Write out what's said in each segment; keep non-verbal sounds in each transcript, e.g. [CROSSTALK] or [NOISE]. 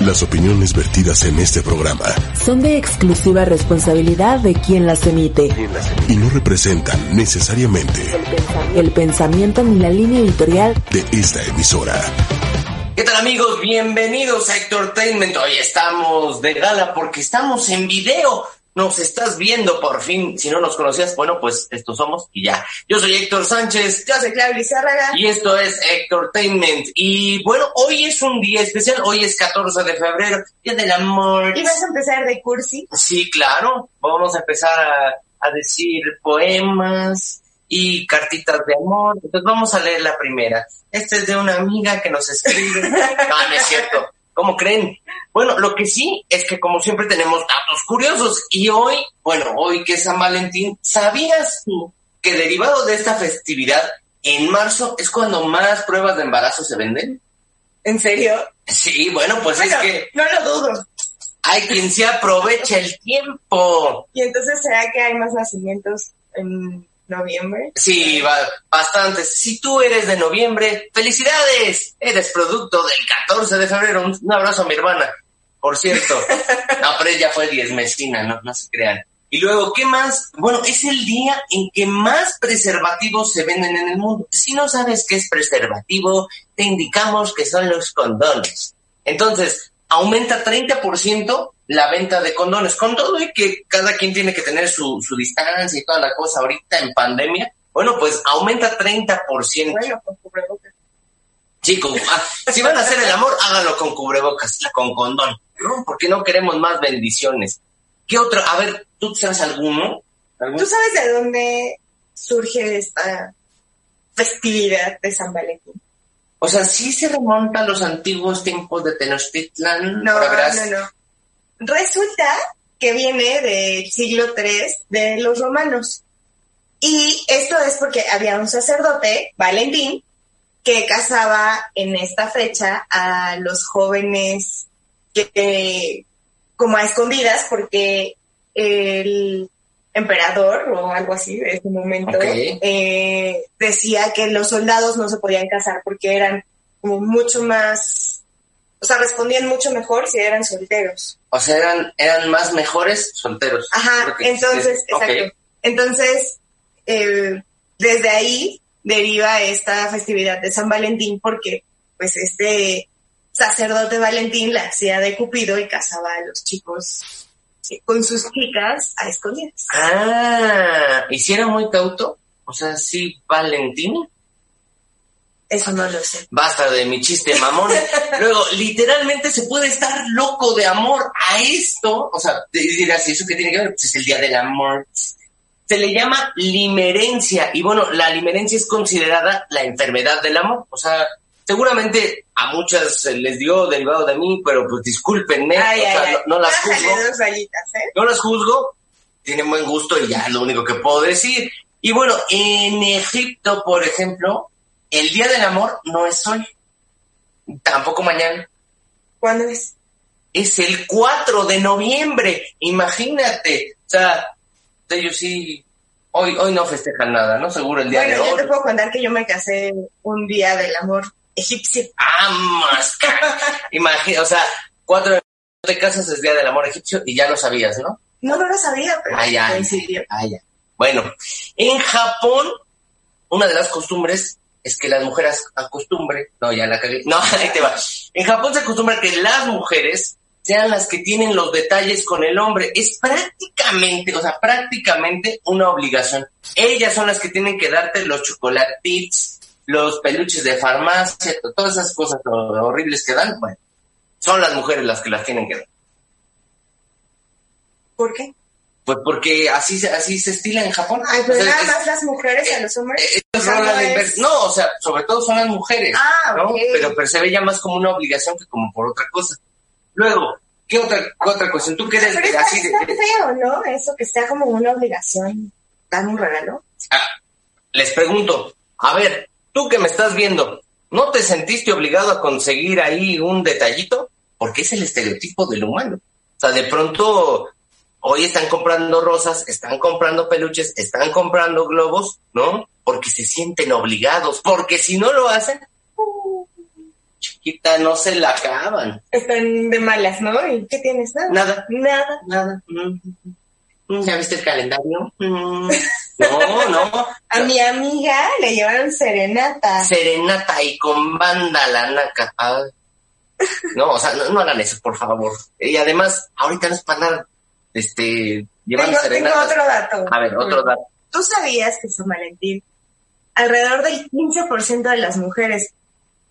Las opiniones vertidas en este programa son de exclusiva responsabilidad de quien las emite y no representan necesariamente el pensamiento ni la línea editorial de esta emisora. ¿Qué tal amigos? Bienvenidos a Entertainment. Hoy estamos de gala porque estamos en video. Nos estás viendo por fin. Si no nos conocías, bueno, pues estos somos y ya. Yo soy Héctor Sánchez. Yo soy Claudia Lizárraga. Y esto es Entertainment. Y bueno, hoy es un día especial. Hoy es 14 de febrero, Día del Amor. ¿Y vas a empezar de cursi? Sí, claro. Vamos a empezar a, a decir poemas y cartitas de amor. Entonces vamos a leer la primera. Esta es de una amiga que nos escribe. [LAUGHS] no, no es cierto. ¿Cómo creen? Bueno, lo que sí es que como siempre tenemos datos curiosos y hoy, bueno, hoy que es San Valentín, ¿sabías tú que derivado de esta festividad, en marzo es cuando más pruebas de embarazo se venden? ¿En serio? Sí, bueno, pues Bueno, es que no lo dudo. hay quien se aprovecha el tiempo. ¿Y entonces será que hay más nacimientos en noviembre? Sí, va, bastantes. Si tú eres de noviembre, felicidades. Eres producto del 14 de febrero. Un, abrazo a mi hermana. Por cierto. [LAUGHS] No, pero ella fue diezmesina, no, no se crean. Y luego, ¿qué más? Bueno, es el día en que más preservativos se venden en el mundo. Si no sabes qué es preservativo, te indicamos que son los condones. Entonces, aumenta 30% la venta de condones, con todo y que cada quien tiene que tener su, su distancia y toda la cosa ahorita en pandemia. Bueno, pues aumenta 30%. Bueno, con cubrebocas. Chicos, ah, si van a hacer el amor, háganlo con cubrebocas con condón, ¿no? Porque no queremos más bendiciones. ¿Qué otro? A ver, ¿tú sabes alguno? ¿Algún? ¿Tú sabes de dónde surge esta festividad de San Valentín? O sea, sí se remonta a los antiguos tiempos de Tenochtitlan. No, no, no. Resulta que viene del siglo III de los romanos. Y esto es porque había un sacerdote, Valentín, que casaba en esta fecha a los jóvenes que, eh, como a escondidas porque el emperador o algo así de ese momento eh, decía que los soldados no se podían casar porque eran como mucho más, o sea, respondían mucho mejor si eran solteros. O sea, eran, eran más mejores solteros. Ajá, entonces, exacto. Entonces, eh, desde ahí deriva esta festividad de San Valentín porque, pues, este sacerdote Valentín la hacía de Cupido y casaba a los chicos con sus chicas a escondidas. Ah, ¿y si era muy cauto? O sea, sí, Valentín. Eso no lo sé. Basta de mi chiste mamón. [LAUGHS] Luego, literalmente se puede estar loco de amor a esto. O sea, dirás, ¿y eso qué tiene que ver? Pues es el día del amor. Se le llama limerencia. Y bueno, la limerencia es considerada la enfermedad del amor. O sea, seguramente a muchas eh, les dio derivado de mí, pero pues discúlpenme. Ay, o sea, ay, ay. no, no las juzgo. dos rayitas, ¿eh? No las juzgo, tienen buen gusto y ya es lo único que puedo decir. Y bueno, en Egipto, por ejemplo, el Día del Amor no es hoy, tampoco mañana, ¿Cuándo es? es el 4 de noviembre, imagínate. O sea, ellos sí, hoy, hoy no festejan nada, ¿no? Seguro el Día Bueno, de yo hoy. te puedo contar que yo me casé un día del amor egipcio. ¡Amas! [LAUGHS] Imagina, o sea, 4 de te casas es Día del Amor egipcio y ya lo sabías, ¿no? No, no lo sabía, pero Ay, ay, coincidió. ay, ay. Bueno, en Japón, una de las costumbres es que las mujeres acostumbre, no, ya la cagué, [LAUGHS] no, ahí te va. En Japón se acostumbra que las mujeres sean las que tienen los detalles con el hombre. Es prácticamente, o sea, prácticamente una obligación. Ellas son las que tienen que darte los chocolatitos, los peluches de farmacia, todas esas cosas horribles que dan. Bueno, son las mujeres las que las tienen que dar. ¿Por qué? Pues porque así, se- así se estila en Japón. Ay, pero O sea, nada es- más las mujeres a los hombres. eh, O sea, a no es- o sea, sobre todo son las mujeres, Ah, ¿no? Pero, pero se ve ya más como una obligación que como por otra cosa. Luego, ¿qué otra, qué otra cuestión? ¿Tú quieres Pero está, así de- está de- feo, ¿no? Eso que sea como una obligación, dar un regalo. Ah, les pregunto, a ver, tú que me estás viendo, ¿no te sentiste obligado a conseguir ahí un detallito? Porque es el estereotipo del humano. O sea, de pronto, hoy están comprando rosas, están comprando peluches, están comprando globos, ¿no? Porque se sienten obligados, porque si no lo hacen, uh, chiquita, no se la acaban. Están de malas, ¿no? ¿Y qué tienes? Nada. Nada, Nada. nada. Mm. ¿Ya viste el calendario? Mm. No, no. A mi amiga le llevaron serenata. Serenata y con banda la naca. Ay. No, o sea, no, no hagan eso, por favor. Y además, ahorita no es para andar, este, llevando Tengo, tengo otro dato. A ver, otro dato. ¿Tú sabías que San Valentín, alrededor del 15% de las mujeres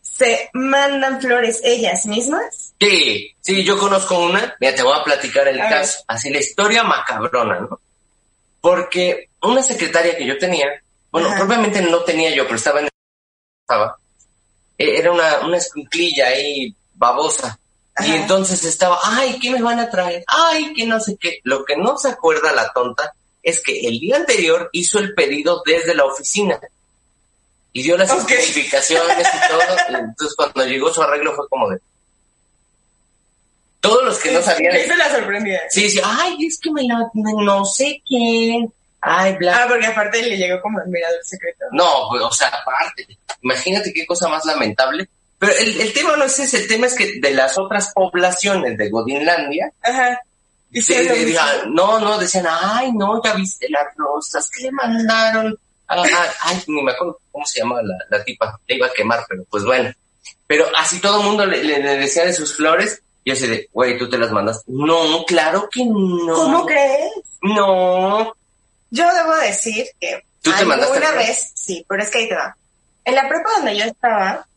se mandan flores ellas mismas? Sí, sí, yo conozco una. Mira, te voy a platicar el A ver. caso. Así la historia macabrona, ¿no? Porque una secretaria que yo tenía, bueno, Ajá. propiamente no tenía yo, pero estaba en estaba, eh, era una, una escuinclilla ahí babosa. Y entonces estaba, ay, ¿qué me van a traer? Ay, que no sé qué. Lo que no se acuerda la tonta es que el día anterior hizo el pedido desde la oficina. Y dio las especificaciones y todo. [LAUGHS] Entonces cuando llegó su arreglo fue como de... Todos los que no sabían... Esa es la sorprendida. Sí, sí, ay, es que me la... no sé quién. Ay, bla... Ah, porque aparte le llegó como admirador secreto. No, o sea, aparte, imagínate qué cosa más lamentable. Pero el, el tema no es ese, el tema es que de las otras poblaciones de Godinlandia, Ajá. Y sí, lo mismo. decían, no, no, decían, ay, no, ya viste las rosas que le mandaron. Ah, ah, ay, ni me acuerdo cómo se llama la, la tipa, le iba a quemar, pero pues bueno. Pero así todo el mundo le, le- le decía de sus flores, y así de, güey, tú te las mandas. No, claro que no. ¿Cómo crees? No. Yo debo decir que ¿Tú te mandaste alguna flores? vez, sí, pero es que ahí te va. En la prepa donde yo estaba,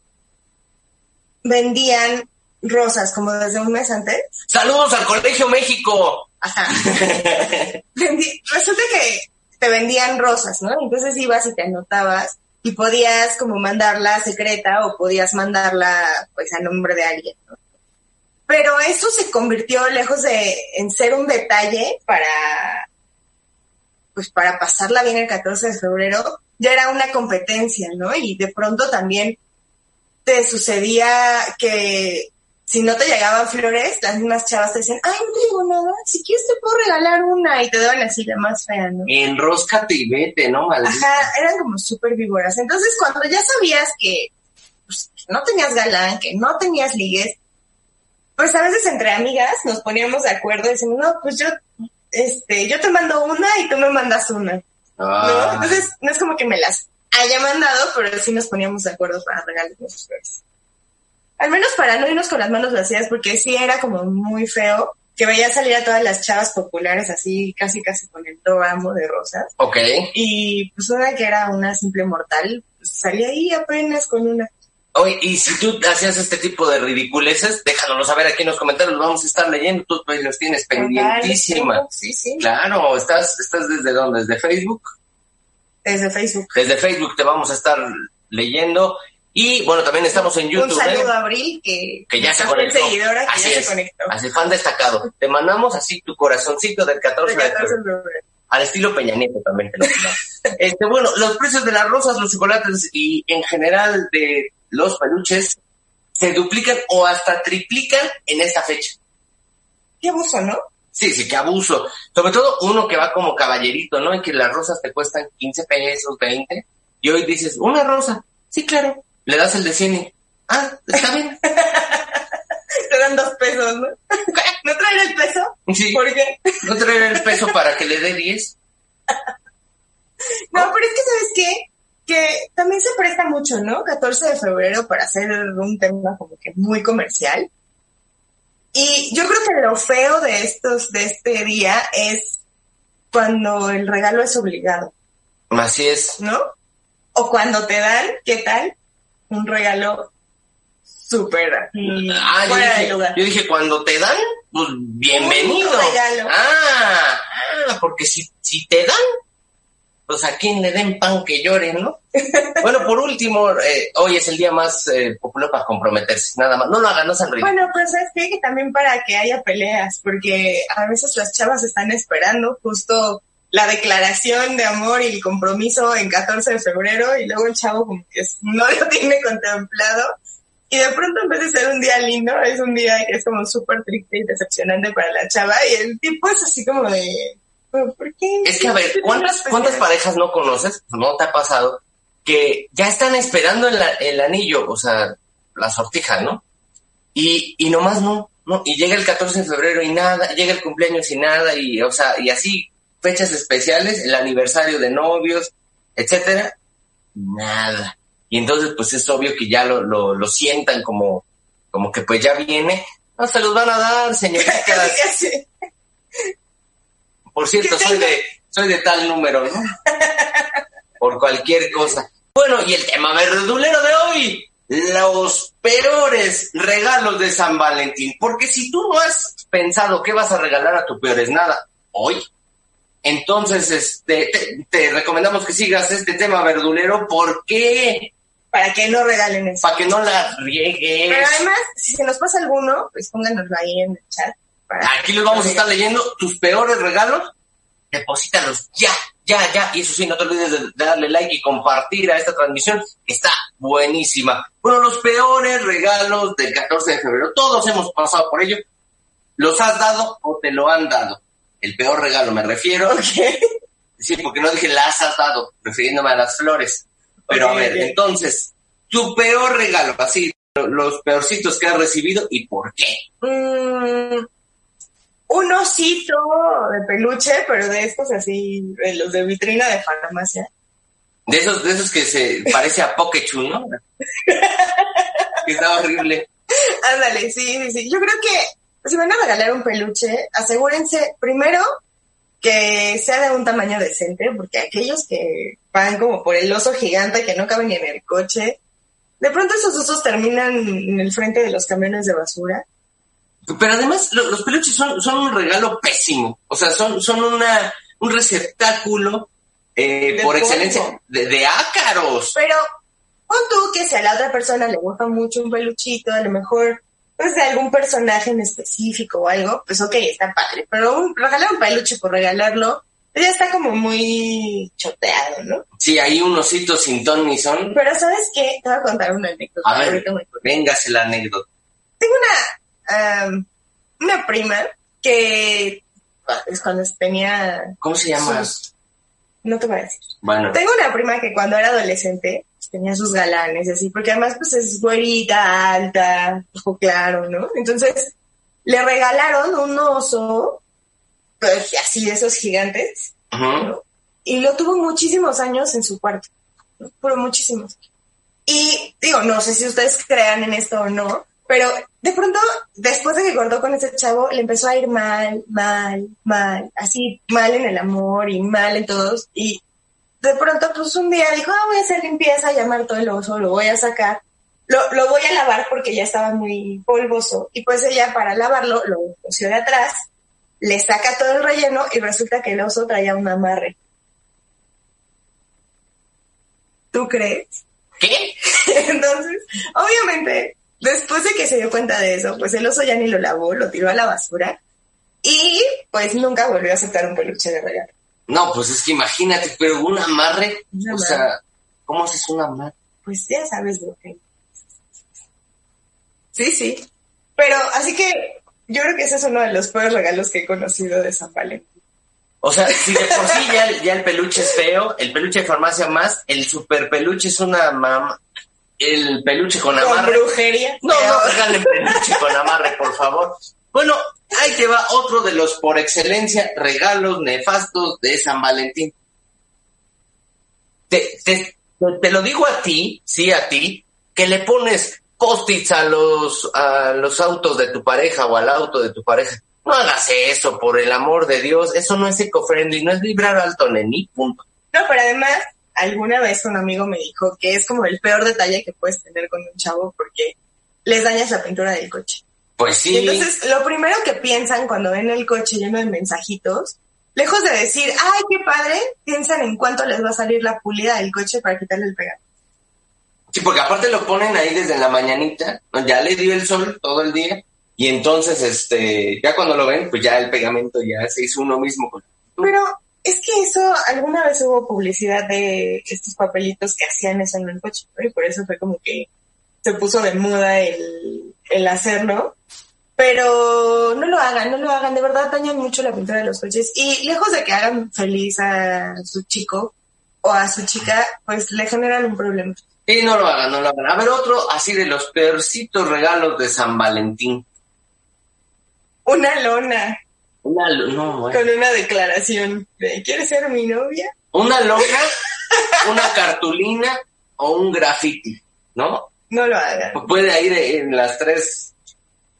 vendían rosas como desde un mes antes. Saludos al Colegio México. Ajá. [LAUGHS] Resulta que te vendían rosas, ¿no? Entonces ibas y te anotabas y podías como mandarla secreta o podías mandarla pues a nombre de alguien, ¿no? Pero eso se convirtió lejos de en ser un detalle para pues para pasarla bien el 14 de febrero, ya era una competencia, ¿no? Y de pronto también te sucedía que si no te llegaban flores, las mismas chavas te decían, ay, no te llegó nada, si quieres te puedo regalar una, y te daban así la más fea, ¿no? Enróscate y vete, ¿no, maldita? Ajá, eran como súper víboras. Entonces, cuando ya sabías que, pues, que no tenías galán, que no tenías ligues, pues a veces entre amigas nos poníamos de acuerdo y decimos, no, pues yo, este, yo te mando una y tú me mandas una, ¿no? Ah, Entonces, no es como que me las haya mandado, pero sí nos poníamos de acuerdo para regalarnos flores. Al menos para no irnos con las manos vacías, porque sí era como muy feo que veía salir a todas las chavas populares así, casi casi con el ramo de rosas. ok. Y pues una que era una simple mortal, pues salía ahí apenas con una. Oye, y si tú hacías este tipo de ridiculeces, déjanoslo saber aquí en los comentarios, los vamos a estar leyendo, tú pues, los tienes pendientísima. Sí, sí. Claro, ¿estás, ¿estás desde dónde? ¿Desde Facebook? Desde Facebook. Desde Facebook te vamos a estar leyendo. Y bueno, también estamos en YouTube. Un saludo ¿eh? a Abril, que, Que ya se conectó. seguidora, que Así ya es. se conectó. Así, fan destacado. Te mandamos así tu corazoncito del 14 De de 14 febrero. de febrero. Al estilo Peña Nieto también te lo [LAUGHS] este, bueno, los precios de las rosas, los chocolates y en general de los peluches se duplican o hasta triplican en esta fecha. Qué abuso, ¿no? Sí, sí, qué abuso. Sobre todo uno que va como caballerito, ¿no? Y que las rosas te cuestan 15 pesos, 20. Y hoy dices, una rosa. Sí, claro. Le das el de 100 y, ah, está bien. [LAUGHS] Te dan dos pesos, ¿no? [LAUGHS] ¿No traer el peso? Sí, ¿Por qué? no traer el peso para que le dé 10. No, pero es que, ¿sabes qué? Que también se presta mucho, ¿no? 14 de febrero para hacer un tema como que muy comercial. Y yo creo que lo feo de estos, de este día es cuando el regalo es obligado, Así es. ¿no? O cuando te dan, ¿qué tal? Un regalo súper Ah, yo fuera de dije, lugar. yo dije, cuando te dan, pues bienvenido. Un regalo. Ah, ah, porque si, si te dan, pues a quien le den pan que llore, ¿no? [LAUGHS] bueno, por último, eh, hoy es el día más eh, popular para comprometerse, nada más. No lo hagan, no sean ridículos. Bueno, pues es que también para que haya peleas, porque a veces las chavas están esperando justo la declaración de amor y el compromiso en 14 de febrero y luego el chavo como que no lo tiene contemplado y de pronto en vez de ser un día lindo es un día que es como súper triste y decepcionante para la chava y el tipo es así como de ¿pero ¿por qué? Es que, a ver, ¿Qué ¿cuántas, ¿cuántas parejas no conoces? No te ha pasado que ya están esperando el, el anillo, o sea, la sortija, ¿no? Y, y nomás no, no. Y llega el 14 de febrero y nada, llega el cumpleaños y nada, y, o sea, y así, fechas especiales, el aniversario de novios, etcétera, nada. Y entonces, pues es obvio que ya lo, lo, lo sientan como, como que pues ya viene. No se los van a dar, señoritas. [LAUGHS] Por cierto, soy de, soy de tal número, ¿no? Por cualquier cosa. Bueno, y el tema verdulero de hoy, los peores regalos de San Valentín. Porque si tú no has pensado qué vas a regalar a tu peores nada hoy, entonces este, te, te recomendamos que sigas este tema verdulero. ¿Por qué? Para que no regalen eso. Para que no la riegues. Pero además, si se nos pasa alguno, pues pónganoslo ahí en el chat. Aquí no vamos a estar leyendo tus peores regalos. Deposítalos ya, ya, ya. Y eso sí, no te olvides de darle like y compartir a esta transmisión, que está buenísima. Bueno, los peores regalos del 14 de febrero. Todos hemos pasado por ello. ¿Los has dado o te lo han dado? El peor regalo me refiero. Sí, porque no dije las has dado, refiriéndome a las flores. Pero a ver, entonces, tu peor regalo, así, los peorcitos que has recibido y por qué. Mm, un osito de peluche, pero de estos así, de los de vitrina de farmacia. De esos, de esos que se parece a Pokechu, ¿no? [LAUGHS] que está horrible. Ándale, sí, sí, sí. Yo creo que si van a regalar un peluche, asegúrense primero que sea de un tamaño decente, porque aquellos que van como por el oso gigante que no caben ni en el coche, de pronto esos osos terminan en el frente de los camiones de basura. Pero además, lo- los peluches son, son un regalo pésimo. O sea, son, son una, un receptáculo eh, por excelencia de, de ácaros. Pero pon tú que si a la otra persona le gusta mucho un peluchito, a lo mejor pues de algún personaje en específico o algo, pues ok, está padre. Pero un, regalar un peluche por regalarlo, pues ya está como muy choteado, ¿no? Sí, hay un osito sin ton ni son. Pero ¿sabes qué? Te voy a contar una anécdota. A ver, véngase la anécdota. Tengo una, am, una prima que es cuando tenía... ¿Cómo se llama? sus- no te voy a decir. Bueno, Tengo una prima que cuando era adolescente pues, tenía sus galanes y así, porque además pues es güerita, alta, ojo claro, ¿no? Entonces le regalaron un oso, pues así de esos gigantes. Y lo tuvo muchísimos años en su cuarto, ¿no? pero muchísimos. Y digo, no sé si ustedes crean en esto o no, pero de pronto, después de que cortó con ese chavo, le empezó a ir mal, mal, mal, así mal en el amor y mal en todos. Y de pronto, pues un día dijo, ah, voy a hacer limpieza, llamar todo el oso, lo voy a sacar. Lo, lo voy a lavar porque ya estaba muy polvoso. Y pues ella para lavarlo lo cosió de atrás, le saca todo el relleno y resulta que el oso traía un amarre. ¿Tú crees? ¿Qué? [LAUGHS] Entonces, obviamente, después de que se dio cuenta de eso, pues el oso ya ni lo lavó, lo tiró a la basura y pues nunca volvió a aceptar un peluche de regalo. No, pues es que imagínate, pero un amarre, o sea, ¿cómo haces un amarre? Pues ya sabes lo que. Sí, sí. Pero así que yo creo que ese es uno de los peores regalos que he conocido de San Valentín. O sea, si de por sí ya el peluche es feo, el peluche de farmacia más, el super peluche es una mamá, el peluche con Con amarre. brujería. No, no regalen peluche con amarre, por favor. Bueno, ahí te va otro de los por excelencia regalos nefastos de San Valentín. Te, te, te lo digo a ti, sí a ti, que le pones post-its a los, a los autos de tu pareja o al auto de tu pareja. No hagas eso, por el amor de Dios. Eso no es eco-friendly, no es vibrar alto, neni, punto. No, pero además, alguna vez un amigo me dijo que es como el peor detalle que puedes tener con un chavo porque les dañas la pintura del coche. Pues Y sí. entonces, lo primero que piensan cuando ven el coche lleno de mensajitos, lejos de decir, ay, qué padre, piensan en cuánto les va a salir la pulida del coche para quitarle el pegamento. Sí, porque aparte lo ponen ahí desde la mañanita, ¿no? ya le dio el sol todo el día, y entonces, este, ya cuando lo ven, pues ya el pegamento ya se hizo uno mismo. Pero es que eso, alguna vez hubo publicidad de estos papelitos que hacían eso en el coche, ¿no? y por eso fue como que se puso de moda el, el hacerlo. Pero no lo hagan, no lo hagan, de verdad dañan mucho la pintura de los coches. Y lejos de que hagan feliz a su chico o a su chica, pues le generan un problema. Sí, no lo hagan, no lo hagan. A ver, otro así de los peorcitos regalos de San Valentín. Una lona Una, lo- no, bueno. con una declaración de ¿quieres ser mi novia? Una lona, una cartulina o un graffiti, ¿no? No lo hagan. Puede ir en las tres.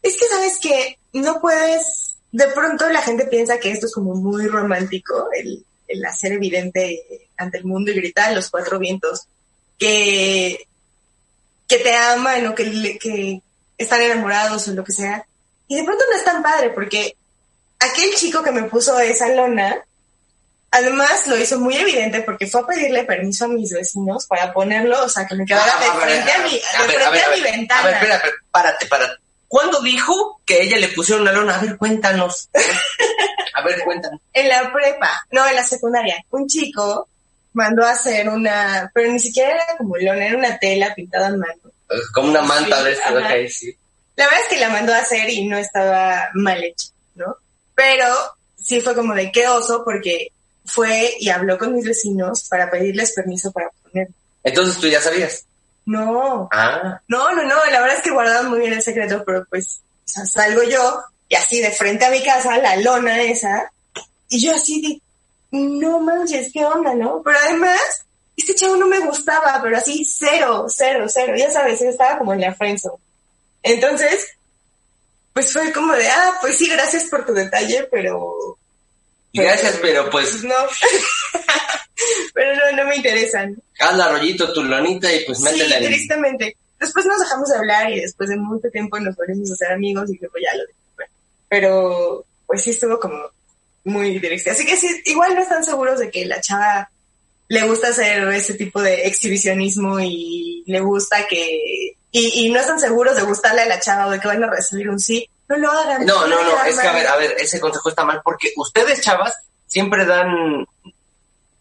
Es que sabes que no puedes, de pronto la gente piensa que esto es como muy romántico, el, el hacer evidente ante el mundo y gritar a los cuatro vientos que, que te aman o que, que están enamorados o lo que sea. Y de pronto no es tan padre porque aquel chico que me puso esa lona, además lo hizo muy evidente porque fue a pedirle permiso a mis vecinos para ponerlo, o sea, que me quedara Ah, de a ver, frente a mi, de a ver, frente a ver, a a mi ver, ventana. A ver, espera, espera, párate, párate. ¿Cuándo dijo que ella le pusieron una lona? A ver, cuéntanos. A ver, cuéntanos. [LAUGHS] En la prepa, no, en la secundaria, un chico mandó a hacer una, pero ni siquiera era como lona, era una tela pintada a mano. Como una manta Sí, de esta, ajá. ok, sí. La verdad es que la mandó a hacer y no estaba mal hecha, ¿no? Pero sí fue como de qué oso porque fue y habló con mis vecinos para pedirles permiso para poner. Entonces tú ya sabías. No, Ah, no, no, no, la verdad es que guardaban muy bien el secreto, pero pues, o sea, salgo yo y así de frente a mi casa, la lona esa, y yo así de, no manches, qué onda, ¿no? Pero además, este chavo no me gustaba, pero así cero, cero, cero, ya sabes, yo estaba como en la friendzone. Entonces, pues fue como de, ah, pues sí, gracias por tu detalle, pero... gracias, pero pues pues no. [LAUGHS] pero no, no me interesan. haz la rollito tu lonita y pues Sí, métela en... tristemente. Después nos dejamos de hablar y después de mucho tiempo nos volvimos a ser amigos y luego ya lo dejé. Pero pues sí estuvo como muy triste. Así que sí, igual no están seguros de que la chava le gusta hacer ese tipo de exhibicionismo y le gusta que... Y, y no están seguros de gustarle a la chava o de que van a recibir un sí. No lo hagan. No, no, no, es que a ver, a ver, ese consejo está mal porque ustedes, chavas, siempre dan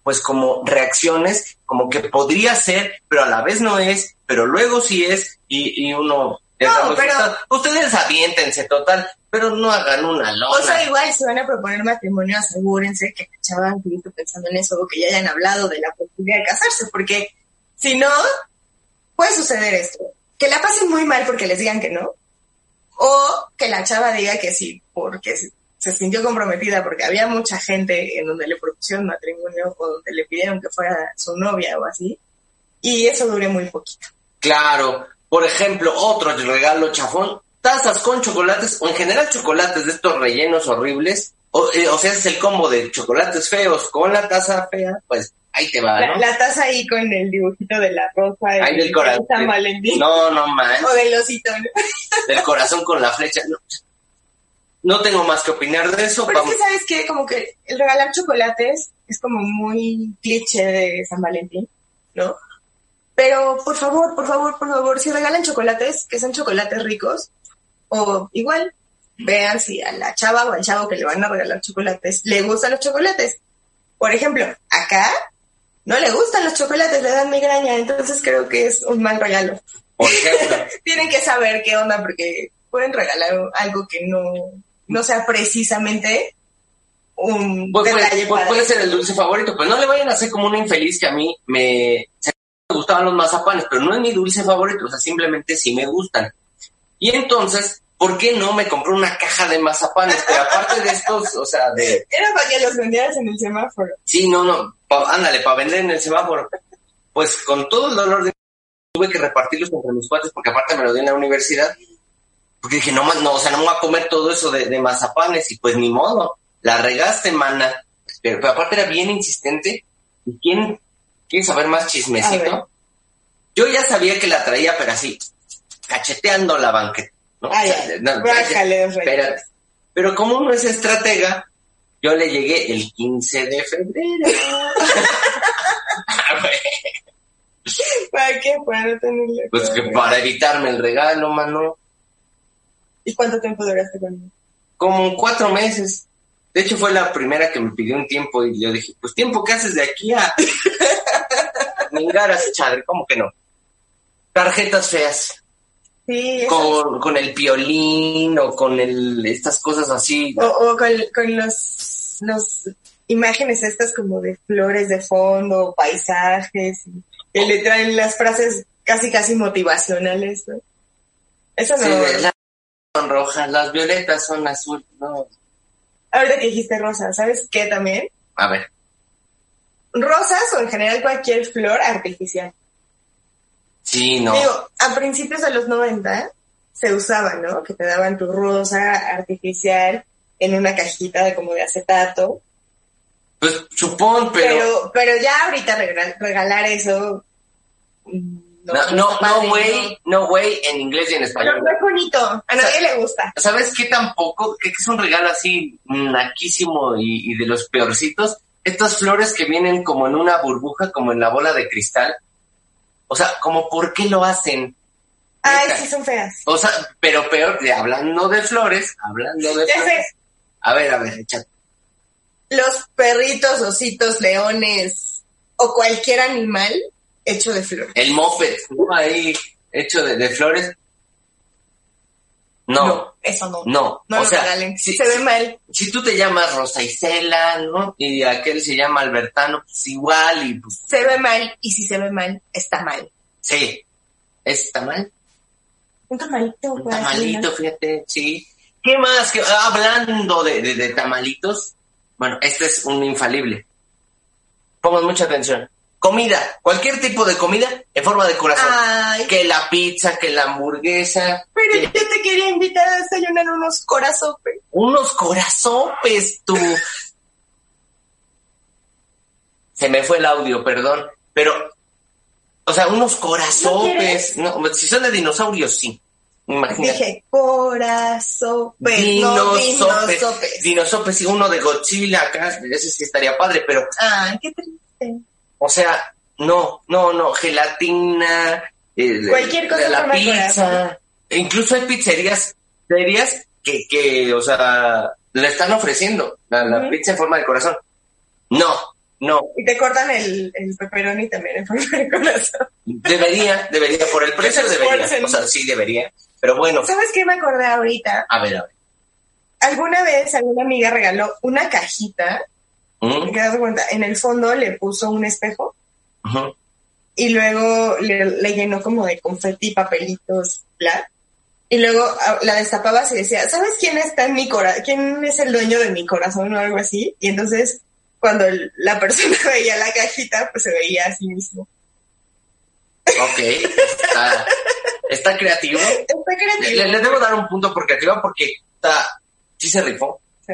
pues como reacciones como que podría ser, pero a la vez no es, pero luego sí es y, y uno... No, pero-. Ustedes aviéntense total, pero no hagan una lona. O sea, igual si van a proponer matrimonio, asegúrense que la chava esté pensando en eso o que ya hayan hablado de la posibilidad de casarse, porque si no, puede suceder esto. Que la pasen muy mal porque les digan que no, o que la chava diga que sí, porque se- se sintió comprometida porque había mucha gente en donde le propusieron matrimonio o donde le pidieron que fuera su novia o así, y eso dure muy poquito. Claro, por ejemplo, otro regalo chafón, tazas con chocolates o en general chocolates de estos rellenos horribles. O, eh, o sea, es el combo de chocolates feos con la taza fea, pues ahí te va, La, ¿no? la taza ahí con el dibujito de la rosa Ahí del corazón. San Valentín. No, no más. O del osito. [LAUGHS] Del corazón con la flecha. No, No tengo más que opinar de eso. Pero es que, ¿sabes qué? Como que el regalar chocolates es como muy cliché de San Valentín, ¿no? Pero, por favor, por favor, por favor, si regalan chocolates, que sean chocolates ricos, o igual, vean si a la chava o al chavo que le van a regalar chocolates le gustan los chocolates. Por ejemplo, acá no le gustan los chocolates, le dan migraña, entonces creo que es un mal regalo. Por ejemplo, [LAUGHS] Tienen que saber qué onda porque pueden regalar algo que no, no sea precisamente un pues, pues, para puede ser el dulce favorito, pero no le vayan a hacer como una infeliz que a mí me, se me gustaban los mazapanes, pero no es mi dulce favorito, o sea, simplemente sí me gustan. Y entonces, ¿por qué no me compré una caja de mazapanes? Pero aparte de estos, o sea, de, Era para que los vendieras en el semáforo. sí, no, no, pa- ándale, para vender en el semáforo. Pues con todo el dolor de tuve que repartirlos entre mis cuates porque aparte me lo di en la universidad. Porque dije, no, no, o sea, no me voy a comer todo eso de, de mazapanes y pues ni modo. La regaste, mana. Pero, pero aparte era bien insistente. ¿Y quién quiere saber más chismecito? Yo ya sabía que la traía, pero así, cacheteando la banqueta. ¿no? Ay, O sea, ay, no, bájale espérate. Pero como uno es estratega, yo le llegué el 15 de febrero. [LAUGHS] [LAUGHS] ¿Para qué? Para tenerle. Pues que para evitarme el regalo, mano. ¿Y cuánto tiempo duraste conmigo? Como cuatro meses. De hecho, fue la primera que me pidió un tiempo y yo dije, pues tiempo que haces de aquí a... [LAUGHS] Ningaras, chadre, ¿cómo que no? Tarjetas feas. Sí. Con, con el piolín o con el, estas cosas así. O, o con, con los, los imágenes estas como de flores de fondo, paisajes, que le traen las frases casi casi motivacionales, ¿no? Eso no. Sí, de- las son rojas, las violetas son azul. No. Ahorita que dijiste rosa, ¿sabes qué también? A ver, Rosas o en general cualquier flor artificial. Sí, no. Digo, a principios de los 90 se usaba, ¿no? Que te daban tu rosa artificial en una cajita de como de acetato. Pues supón, pero. Pero, pero ya ahorita regalar, regalar eso. mm, No, no, no way, no way en inglés y en español. Pero no es bonito. A nadie le gusta. ¿Sabes qué tampoco? Que que es un regalo así naquísimo y, y de los peorcitos. Estas flores que vienen como en una burbuja, como en la bola de cristal. O sea, como ¿por qué lo hacen? Ay, sí, son feas. O sea, pero peor, de- hablando de flores, hablando de Ya flores. sé, A ver, a ver, échate. los perritos, ositos, leones o cualquier animal hecho de flor. El mofet, ¿no? Ahí, hecho de, de flores. No, eso no. no. No o lo sea, regalen. si, Se ve mal. si tú te llamas Rosa Isela, ¿no? Y aquel se llama Albertano, pues igual, y pues Se ve mal. Y si se ve mal, está mal. sí. ¿Está mal? Un tamalito. Un tamalito, fíjate, sí. ¿Qué más? que Hablando de, de, de tamalitos, bueno, este es un infalible. Pongan mucha atención. Comida, cualquier tipo de comida en forma de corazón. Ay, Que la pizza, que la hamburguesa, pero que yo te quería invitar a desayunar unos corazones. unos corazopes, tú. Se me fue el audio, perdón, pero, o sea, unos corazopes, no, si son de dinosaurios, sí. Imagínate. Dije, corazopes, no Dinosopes, dinosopes. dinosopes y uno de Godzilla acá, ese sí estaría padre, pero, Ay, qué triste. O sea, no, no, no, gelatina, eh, Cualquier cosa la forma de pizza, e incluso hay pizzerías, pizzerías que, que, o sea, le están ofreciendo la, la pizza en forma de corazón. No, no, Y te cortan el, el pepperoni también en forma de corazón. debería, debería, por el precio debería, esfuercen. o sea, sí debería, pero bueno, ¿Sabes qué me acordé ahorita? a ver, a ver. Alguna vez alguna amiga regaló una cajita, ¿Mm? que das cuenta, en el fondo le puso un espejo y luego le, le llenó como de confeti, papelitos, bla. Y luego ah, la destapabas y decía, ¿sabes quién está en mi corazón? ¿Quién es el dueño de mi corazón o algo así? Y entonces, cuando la persona [LAUGHS] veía la cajita, pues se veía a sí mismo. Ok, está, está creativo. Está creativo. Le, le debo dar un punto por creativo porque está, sí se rifó, Sí.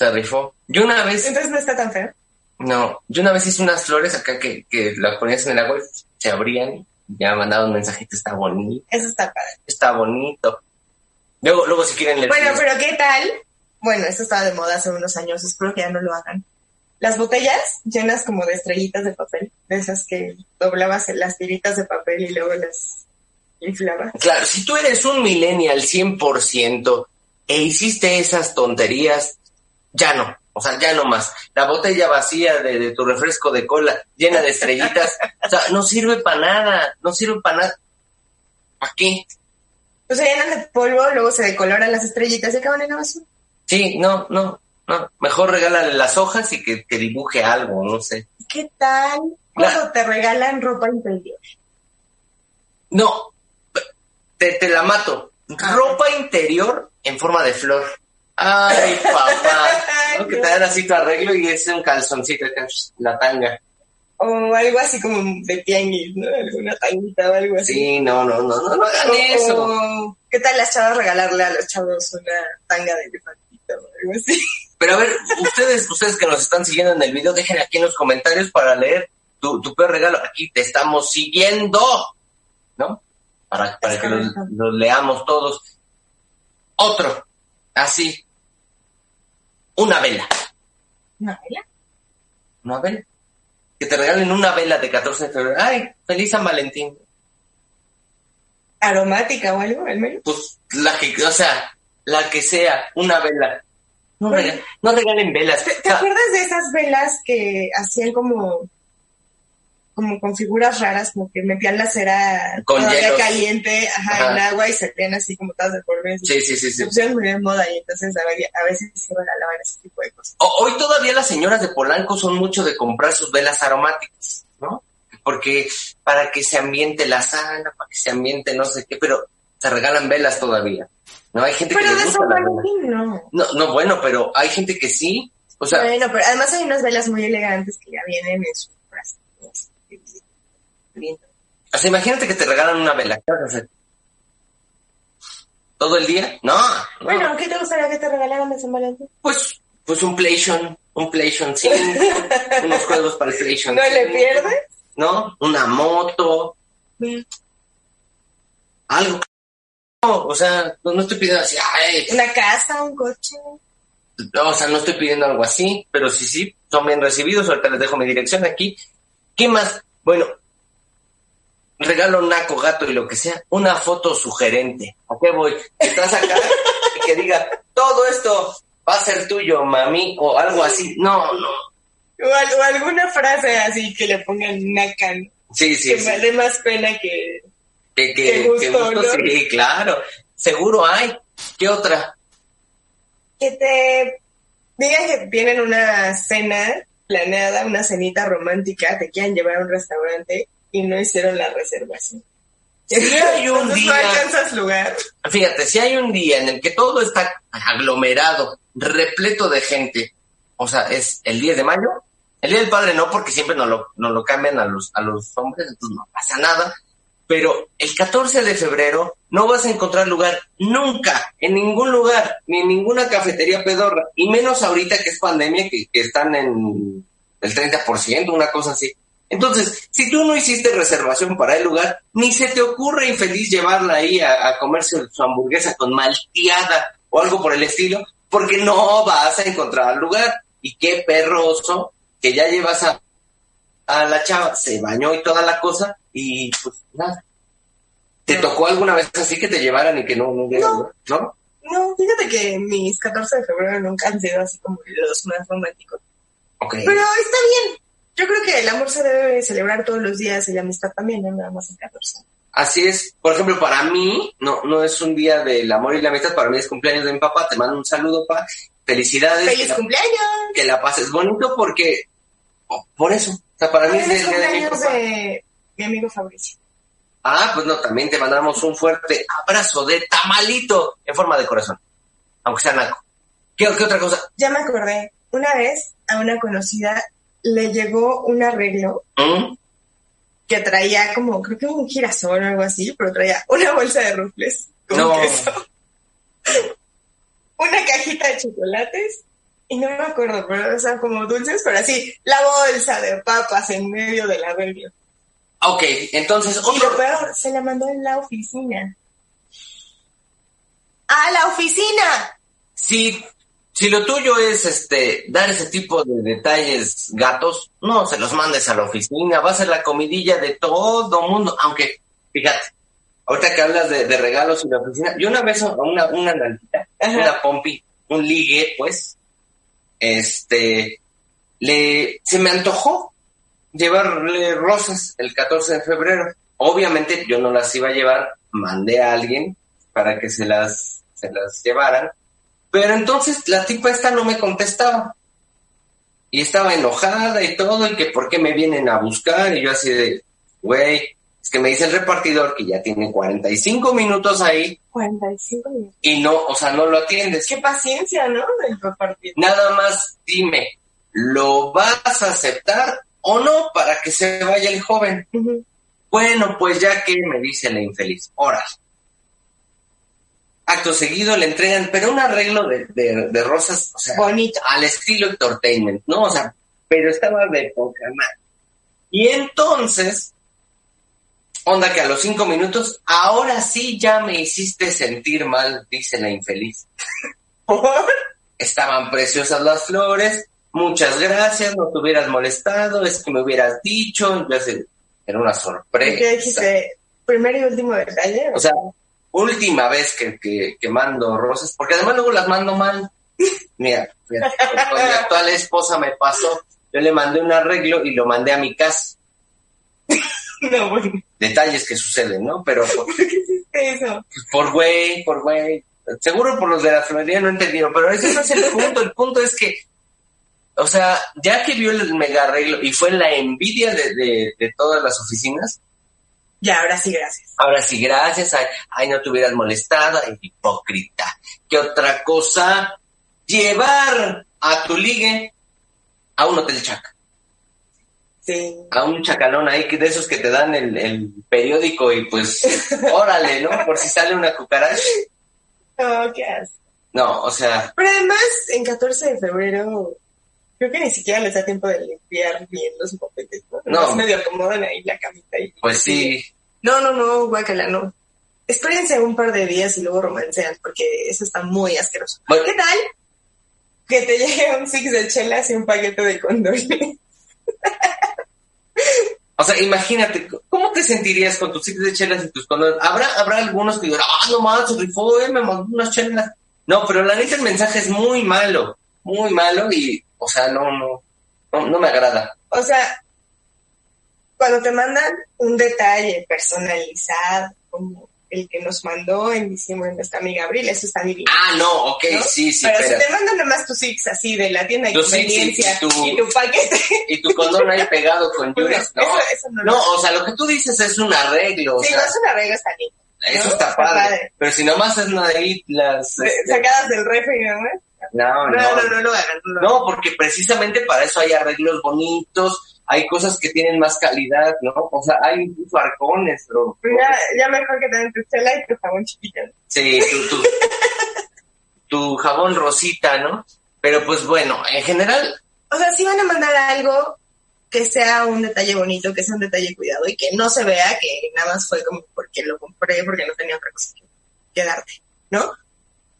Se rifó. Yo una vez, Entonces no está tan feo. no, yo una vez hice unas flores acá que, que las ponías en el agua y se abrían. Ya mandaba un mensajito, está bonito, Eso está padre. está bonito. Luego, luego si quieren leer. Bueno, pero ¿qué tal? Bueno, esto estaba de moda hace unos años, espero que ya no lo hagan. Las botellas llenas como de estrellitas de papel, de esas que doblabas en las tiritas de papel y luego las inflabas. Claro, si tú eres un millennial 100% e hiciste esas tonterías, ya no. O sea, ya no más. La botella vacía de, de tu refresco de cola llena de estrellitas, o sea, no sirve para nada, no sirve para nada. ¿Para qué? O sea, llenan de polvo, luego se decoloran las estrellitas y acaban en la basura. Sí, no, no, no. Mejor regálale las hojas y que, que dibuje algo, no sé. ¿Qué tal cuando te regalan ropa interior? No, te, te la mato. Ropa interior en forma de flor. Ay, papá. [LAUGHS] ¿no? Que te dan así tu arreglo y es un calzoncito la tanga. O algo así como de tianguis, ¿no? Alguna tanguita o algo así. Sí, no, no, no, no, no hagan eso. ¿Qué tal las chavas regalarle a los chavos una tanga de elefantito o algo así? [LAUGHS] Pero a ver, ustedes, ustedes que nos están siguiendo en el video, dejen aquí en los comentarios para leer tu, tu peor regalo. Aquí te estamos siguiendo, ¿no? Para, para que los leamos todos. Otro, así. Una vela. ¿Una vela? Una vela. Que te regalen una vela de 14 de febrero. Ay, feliz San Valentín. ¿Aromática o algo, al menos? Pues la que, o sea, la que sea, una vela. No, regalen, no regalen velas. ¿Te, sea, acuerdas de esas velas que hacían como como con figuras raras, como que metían la cera Con todavía hielos. caliente ajá, Ajá. en agua y salían así como todas de polvo? sí, sí, sí, sí. Se pusieron muy de moda y entonces a a veces se regalaban ese tipo de cosas. O- Hoy todavía las señoras de Polanco son mucho de comprar sus velas aromáticas, ¿no? porque para que se ambiente la sala, para que se ambiente no sé qué, pero se regalan velas todavía. No hay gente Pero que le de gusta no. No, no, bueno, pero hay gente que sí. O sea, Bueno, pero además hay unas velas muy elegantes que ya vienen en frascos. Lindo. o sea, imagínate que te regalan una vela. ¿Qué vas a hacer? ¿Todo el día? No, no. Bueno, ¿qué te gustaría que te regalaran de San Valentín? Pues, pues un PlayStation, un PlayStation 5, [LAUGHS] unos juegos para el PlayStation ¿No le 5, pierdes? ¿No? Una moto, algo. No, o sea, no, no estoy pidiendo así, ay, ¿Una casa, un coche? no, o sea, no estoy pidiendo algo así, pero sí, sí, son bien recibidos, ahorita les dejo mi dirección aquí. ¿Qué más? Bueno, regalo naco, gato y lo que sea, una foto sugerente. ¿A qué voy? Estás acá y que diga, todo esto va a ser tuyo, mami, o algo así. No, no. O, al- o alguna frase así que le pongan nacan, Sí, sí, que sí. dé más pena que... Que, que, gusto, que gusto, ¿no? sí, claro. Seguro hay. ¿Qué otra? Que te digan que tienen una cena planeada, una cenita romántica, te quieran llevar a un restaurante y no hicieron la reservación. Sí [LAUGHS] hay un Entonces día- no alcanzas lugar. Fíjate, si hay un día en el que todo está aglomerado, repleto de gente, o sea, es el 10 de mayo, el día del padre no, porque siempre nos lo, nos lo cambian a los, a los hombres, entonces no pasa nada, pero el 14 de febrero no vas a encontrar lugar nunca, en ningún lugar, ni en ninguna cafetería pedorra, y menos ahorita que es pandemia, que, que están en el 30%, una cosa así. Entonces, si tú no hiciste reservación para el lugar, ni se te ocurre infeliz llevarla ahí a, a comerse su hamburguesa con malteada o algo por el estilo, porque no vas a encontrar lugar. Y qué perroso que ya llevas a, a la chava, se bañó y toda la cosa, y pues nada. ¿Te tocó alguna vez así que te llevaran y que no, no No. ¿No? No, fíjate que mis 14 de febrero nunca han sido así como los más románticos. Ok. Pero está bien. Yo creo que el amor se debe celebrar todos los días y la amistad también, no nada más el 14. Así es. Por ejemplo, para mí, no, no es un día del amor y la amistad, para mí es cumpleaños de mi papá. Te mando un saludo, pa. Felicidades. que ¡Feliz la- cumpleaños! que la pases bonito porque oh, por eso. O sea, para mí es ¡Feliz el día de mi cumpleaños papá. de mi amigo Fabricio! Ah, pues no, también te mandamos un fuerte abrazo de tamalito en forma de corazón. Aunque sea naco. ¿Qué, qué otra cosa? Ya me acordé, una vez a una conocida le llegó un arreglo ¿Mm? que traía como, creo que un girasol o algo así, pero traía una bolsa de rufles con No. queso, una cajita de chocolates y no me acuerdo, pero o sea, como dulces, pero así, la bolsa de papas en medio del arreglo. Ok, entonces, Y lo otro... peor, se la mandó en la oficina. ¡A la oficina! Si, si lo tuyo es este dar ese tipo de detalles gatos, no se los mandes a la oficina, va a ser la comidilla de todo mundo. Aunque, fíjate, ahorita que hablas de, de regalos y la oficina, yo una vez a una, una nalguita, una pompi, un ligue, pues, este, le, se me antojó llevarle rosas el 14 de febrero. Obviamente yo no las iba a llevar, mandé a alguien para que se las, se las llevaran. Pero entonces la tipa esta no me contestaba. Y estaba enojada y todo, y que por qué me vienen a buscar. Y yo así de, güey, es que me dice el repartidor que ya tiene 45 minutos ahí 45 minutos. y no, o sea, no lo atiendes. Qué paciencia, ¿no? Del repartir. Nada más dime, ¿lo vas a aceptar o no para que se vaya el joven? Bueno, pues ya que me dice la infeliz, órale. Acto seguido le entregan, pero un arreglo de, de, de rosas, o sea, Bonito. al estilo entertainment, ¿no? O sea, pero estaba de poca madre. Y entonces, onda que a los cinco minutos, ahora sí ya me hiciste sentir mal, dice la infeliz. [LAUGHS] Estaban preciosas las flores, muchas gracias, no te hubieras molestado, es que me hubieras dicho, así, era una sorpresa. ¿Qué dijiste? Primer y último detalle. O sea, última vez que, que, que mando rosas, porque además luego las mando mal. [LAUGHS] Mira, fíjate, con mi actual esposa me pasó, yo le mandé un arreglo y lo mandé a mi casa. [LAUGHS] no, bueno. Detalles que suceden, ¿no? Pero por, ¿Por [LAUGHS] qué hiciste eso? por güey, por güey. Seguro por los de la florería no entendieron, pero ese no es el punto. El punto es que o sea, ya que vio el mega arreglo y fue la envidia de, de, de todas las oficinas, Ya, ahora sí, gracias. ahora sí, gracias, ay, ay, no te hubieras molestado, ay, hipócrita. ¿Qué otra cosa? Llevar a tu ligue a un hotel chaca, Sí. a un chacalón ahí, que de esos que te dan el, el periódico y pues, [LAUGHS] órale, ¿no? Por si sale una cucaracha. Oh, qué asco. No, o sea, Pero además, en 14 de febrero, creo que ni siquiera les da tiempo de limpiar bien los mopetes, ¿no? No. Nomás medio acomodan ahí la camita y... pues sí, No, no, no, guácala, no. Espérense un par de días y luego romancean, porque eso está muy asqueroso. Bueno. ¿Qué tal? Que te llegue un six de chelas y un paquete de condones. [LAUGHS] O sea, imagínate, ¿cómo te sentirías con tus six de chelas y tus condones? Habrá, habrá algunos que digan, ah, no más, rifó, eh, me mandó unas chelas. No, pero la neta el mensaje es muy malo, muy malo y, o sea, no, no, no, no me agrada. O sea, cuando te mandan un detalle personalizado, como el que nos mandó en diciembre nuestra amiga Abril, eso está divino. Ah, no, ok, ¿no? sí, sí, Pero si te mandan nomás tus six así de la tienda de Tus Six y- conveniencia y tu- y tu paquete, Y tu condón ahí pegado con [LAUGHS] Judas, no. eso, eso no, No, o sea, lo que tú dices es un arreglo, o Sí, sea, no es una regla, está lindo. eso ¿no? está Está padre. Pero si nomás es ahí las... De- este, Sacadas del refri, ¿no? No, No, no, no. No, lo hagan. No, porque precisamente para eso hay arreglos bonitos, hay cosas que tienen más calidad, ¿no? O sea, hay incluso arcones, pero... Ya, ya mejor que te den tu chela y tu jabón chiquito. Sí, tu, tu, tu jabón rosita, ¿no? Pero pues bueno, en general, O sea, si van a mandar algo que sea un detalle bonito, que sea un detalle cuidado y que no se vea que nada más fue como porque lo compré, porque no tenía otra cosa que darte, ¿no?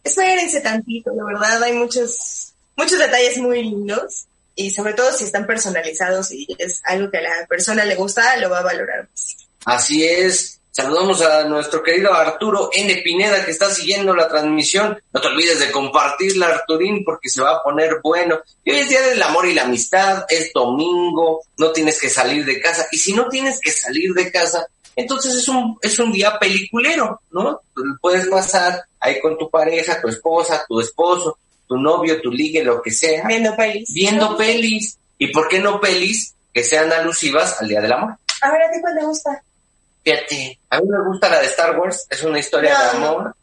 Espérense tantito, de verdad, hay muchos, muchos detalles muy lindos y sobre todo si están personalizados y es algo que a la persona le gusta, lo va a valorar más. así es. Saludamos a nuestro querido Arturo N. Pineda que está siguiendo la transmisión. No te olvides de compartirla, Arturín, porque se va a poner bueno. Y hoy es Día del Amor y la Amistad, es domingo, no tienes que salir de casa. Y si no tienes que salir de casa, entonces es un, es un día peliculero, ¿no? Puedes pasar ahí con tu pareja, tu esposa, tu esposo, tu novio, tu ligue, lo que sea, Viendo pelis. viendo pelis. ¿Y por qué no pelis que sean alusivas al Día del Amor? A ver, ¿a ti cuál te gusta? Fíjate, a mí me gusta la de Star Wars, es una historia No, de amor.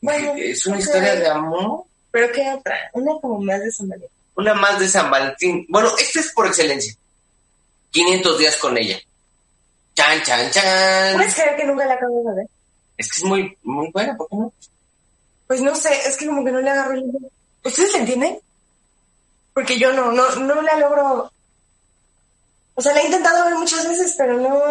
Bueno, es una historia de amor. ¿Pero qué otra? Una como más de San Valentín. Una más de San Valentín. Bueno, esta es por excelencia. 500 días con ella. Chan, chan, chan. ¿Puedes creer que nunca la acabo de ver? Es que es muy, muy buena, ¿por qué no? Pues no sé, es que como que no le agarro el. ¿Ustedes la entienden? Porque yo no, no, no la logro. O sea, la he intentado ver muchas veces, pero no,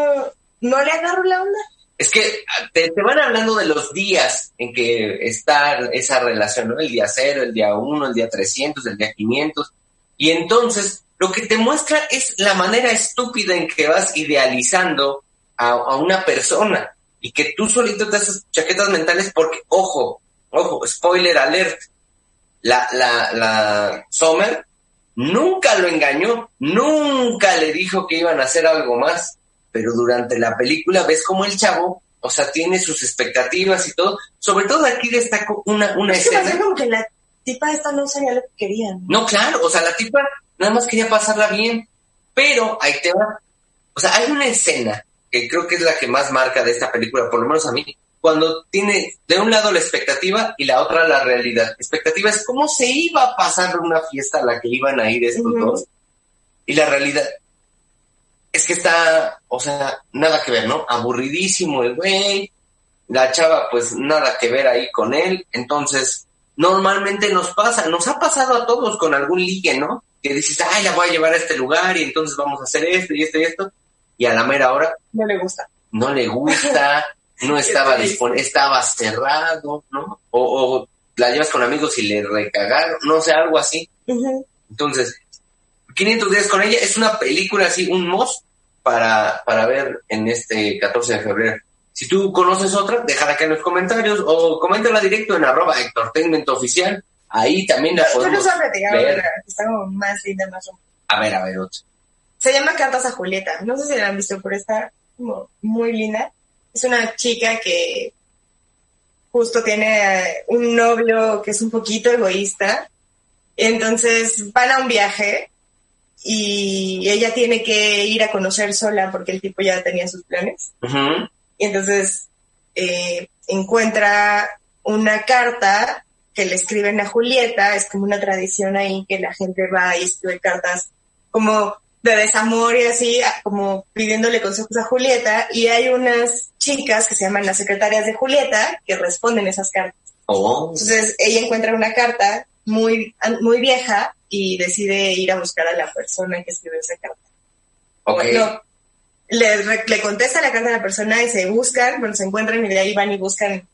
no le agarro la onda. Es que te, te van hablando de los días en que está esa relación, ¿no? El día cero, el día uno, el día 300, el día 500. Y entonces lo que te muestra es la manera estúpida en que vas idealizando a, a una persona y que tú solito te haces chaquetas mentales porque, ojo, ojo, spoiler alert, la, la, la Sommer nunca lo engañó, nunca le dijo que iban a hacer algo más, pero durante la película ves como el chavo, o sea, tiene sus expectativas y todo, sobre todo aquí destaco una, una Es escena. que la tipa esta no sabía lo que quería. ¿no? No, claro, o sea, la tipa nada más quería pasarla bien, pero ahí te va. O sea, hay una escena que creo que es la que más marca de esta película, por lo menos a mí, cuando tiene de un lado la expectativa y la otra la realidad. Expectativa es cómo se iba a pasar una fiesta a la que iban a ir estos dos. Y la realidad es que está, o sea, nada que ver, ¿no? Aburridísimo el güey, la chava pues nada que ver ahí con él, entonces normalmente nos pasa, nos ha pasado a todos con algún ligue, ¿no? Que dices, ay, la voy a llevar a este lugar y entonces vamos a hacer esto y esto y esto, y a la mera hora No le gusta. no le gusta, [LAUGHS] no estaba disponible, estaba cerrado, ¿no? O, o la llevas con amigos y le recagaron, no sé, algo así. Ujú. Entonces, 500 días con ella es una película así, un must para, para ver en este 14 de febrero. Si tú conoces otra, déjala acá en los comentarios o coméntala directo en arroba Entertainment Oficial. Ahí también la Yo no podemos que está como más linda, más. A ver, a ver, otra. Se llama Cartas a Julieta. No sé si la han visto, pero está como muy linda. Es una chica que justo tiene un novio que es un poquito egoísta Entonces van a un viaje y ella tiene que ir a conocer sola porque el tipo ya tenía sus planes. Y entonces eh, encuentra una carta que le escriben a Julieta, es como una tradición ahí que la gente va y escribe cartas como de desamor y así, como pidiéndole consejos a Julieta, y hay unas chicas que se llaman las secretarias de Julieta que responden esas cartas. Oh. Entonces ella encuentra una carta muy, muy vieja y decide ir a buscar a la persona que escribió esa carta. Ok. Bueno, le, le contesta la carta a la persona y se buscan, bueno, se encuentran y de ahí van y buscan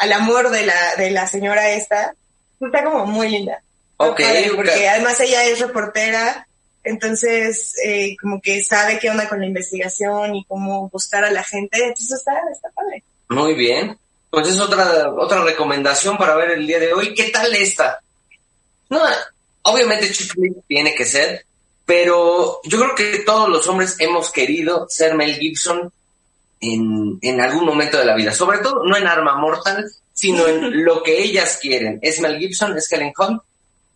al, amor de la, de la señora esta. Está como muy linda. Ok, padre. Porque además ella es reportera, entonces eh, como que sabe qué onda con la investigación y cómo buscar a la gente. Entonces está, está padre. Muy bien. Pues es otra, otra recomendación para ver el día de hoy. ¿Qué tal esta? No, obviamente chick tiene que ser, pero yo creo que todos los hombres hemos querido ser Mel Gibson en, en algún momento de la vida. Sobre todo, no en Arma Mortal, sino en [LAUGHS] lo que ellas quieren. Es Mel Gibson, es Helen Hunt,